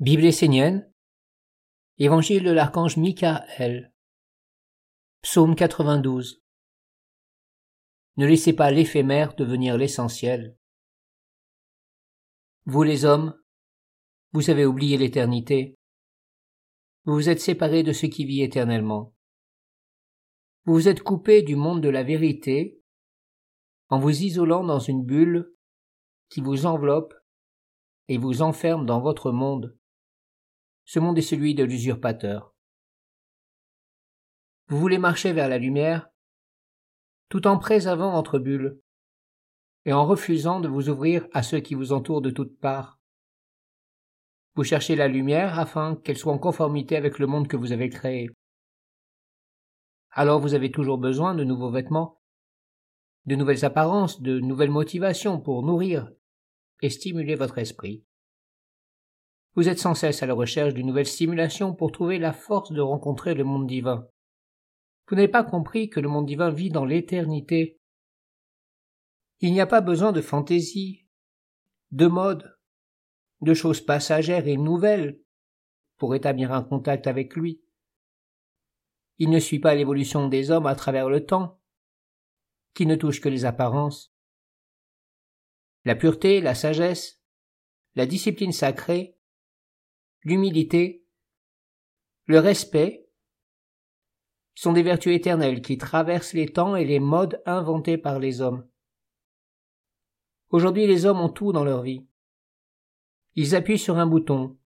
Bible essénienne, Évangile de l'archange Michael, Psaume 92. Ne laissez pas l'éphémère devenir l'essentiel. Vous les hommes, vous avez oublié l'éternité. Vous vous êtes séparés de ce qui vit éternellement. Vous vous êtes coupés du monde de la vérité en vous isolant dans une bulle qui vous enveloppe et vous enferme dans votre monde ce monde est celui de l'usurpateur. Vous voulez marcher vers la lumière, tout en préservant votre bulle, et en refusant de vous ouvrir à ceux qui vous entourent de toutes parts. Vous cherchez la lumière afin qu'elle soit en conformité avec le monde que vous avez créé. Alors vous avez toujours besoin de nouveaux vêtements, de nouvelles apparences, de nouvelles motivations pour nourrir et stimuler votre esprit. Vous êtes sans cesse à la recherche d'une nouvelle stimulation pour trouver la force de rencontrer le monde divin. Vous n'avez pas compris que le monde divin vit dans l'éternité. Il n'y a pas besoin de fantaisie, de mode, de choses passagères et nouvelles pour établir un contact avec lui. Il ne suit pas l'évolution des hommes à travers le temps, qui ne touche que les apparences. La pureté, la sagesse, la discipline sacrée l'humilité, le respect sont des vertus éternelles qui traversent les temps et les modes inventés par les hommes. Aujourd'hui les hommes ont tout dans leur vie. Ils appuient sur un bouton,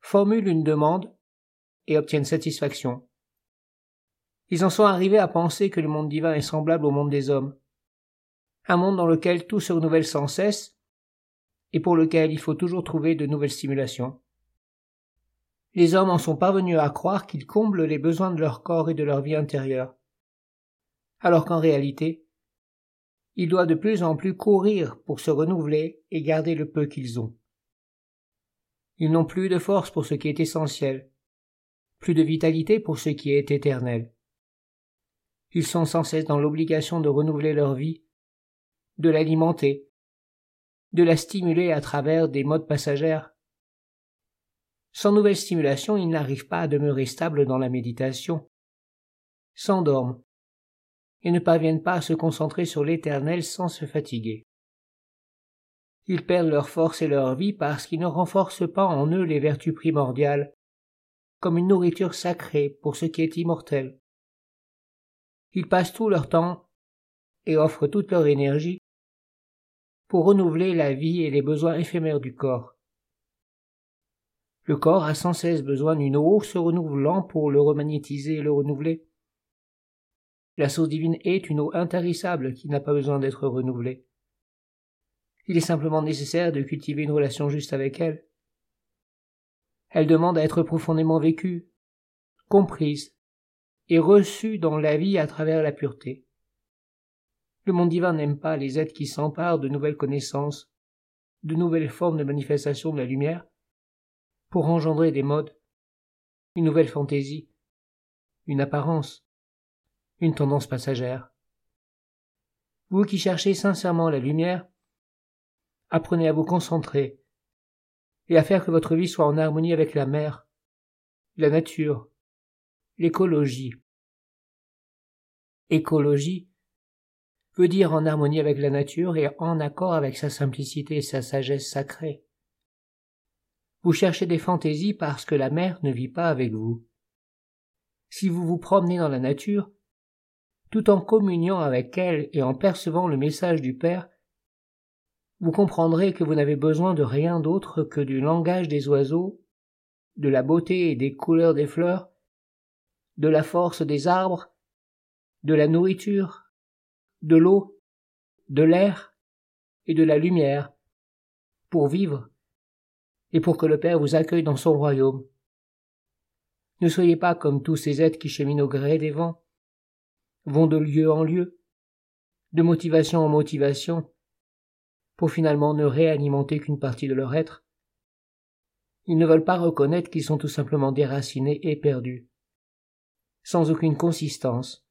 formulent une demande et obtiennent satisfaction. Ils en sont arrivés à penser que le monde divin est semblable au monde des hommes, un monde dans lequel tout se renouvelle sans cesse et pour lequel il faut toujours trouver de nouvelles stimulations les hommes en sont parvenus à croire qu'ils comblent les besoins de leur corps et de leur vie intérieure. Alors qu'en réalité, ils doivent de plus en plus courir pour se renouveler et garder le peu qu'ils ont. Ils n'ont plus de force pour ce qui est essentiel, plus de vitalité pour ce qui est éternel. Ils sont sans cesse dans l'obligation de renouveler leur vie, de l'alimenter, de la stimuler à travers des modes passagères, sans nouvelle stimulation, ils n'arrivent pas à demeurer stables dans la méditation, s'endorment, et ne parviennent pas à se concentrer sur l'éternel sans se fatiguer. Ils perdent leur force et leur vie parce qu'ils ne renforcent pas en eux les vertus primordiales, comme une nourriture sacrée pour ce qui est immortel. Ils passent tout leur temps et offrent toute leur énergie pour renouveler la vie et les besoins éphémères du corps. Le corps a sans cesse besoin d'une eau se renouvelant pour le remagnétiser et le renouveler. La source divine est une eau intarissable qui n'a pas besoin d'être renouvelée. Il est simplement nécessaire de cultiver une relation juste avec elle. Elle demande à être profondément vécue, comprise et reçue dans la vie à travers la pureté. Le monde divin n'aime pas les êtres qui s'emparent de nouvelles connaissances, de nouvelles formes de manifestation de la lumière, pour engendrer des modes, une nouvelle fantaisie, une apparence, une tendance passagère. Vous qui cherchez sincèrement la lumière, apprenez à vous concentrer et à faire que votre vie soit en harmonie avec la mer, la nature, l'écologie. Écologie veut dire en harmonie avec la nature et en accord avec sa simplicité et sa sagesse sacrée. Vous cherchez des fantaisies parce que la mer ne vit pas avec vous. Si vous vous promenez dans la nature, tout en communiant avec elle et en percevant le message du Père, vous comprendrez que vous n'avez besoin de rien d'autre que du langage des oiseaux, de la beauté et des couleurs des fleurs, de la force des arbres, de la nourriture, de l'eau, de l'air et de la lumière, pour vivre et pour que le Père vous accueille dans son royaume. Ne soyez pas comme tous ces êtres qui cheminent au gré des vents, vont de lieu en lieu, de motivation en motivation, pour finalement ne réalimenter qu'une partie de leur être. Ils ne veulent pas reconnaître qu'ils sont tout simplement déracinés et perdus, sans aucune consistance,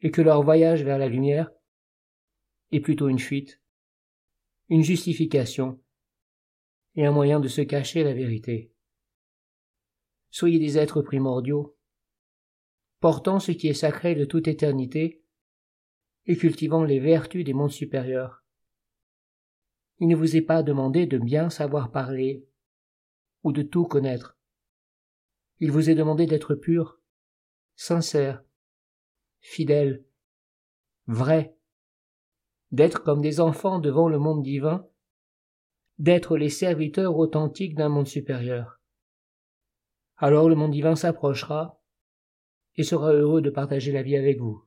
et que leur voyage vers la lumière est plutôt une fuite, une justification, et un moyen de se cacher la vérité. Soyez des êtres primordiaux, portant ce qui est sacré de toute éternité et cultivant les vertus des mondes supérieurs. Il ne vous est pas demandé de bien savoir parler ou de tout connaître. Il vous est demandé d'être pur, sincère, fidèle, vrai, d'être comme des enfants devant le monde divin, d'être les serviteurs authentiques d'un monde supérieur. Alors le monde divin s'approchera et sera heureux de partager la vie avec vous.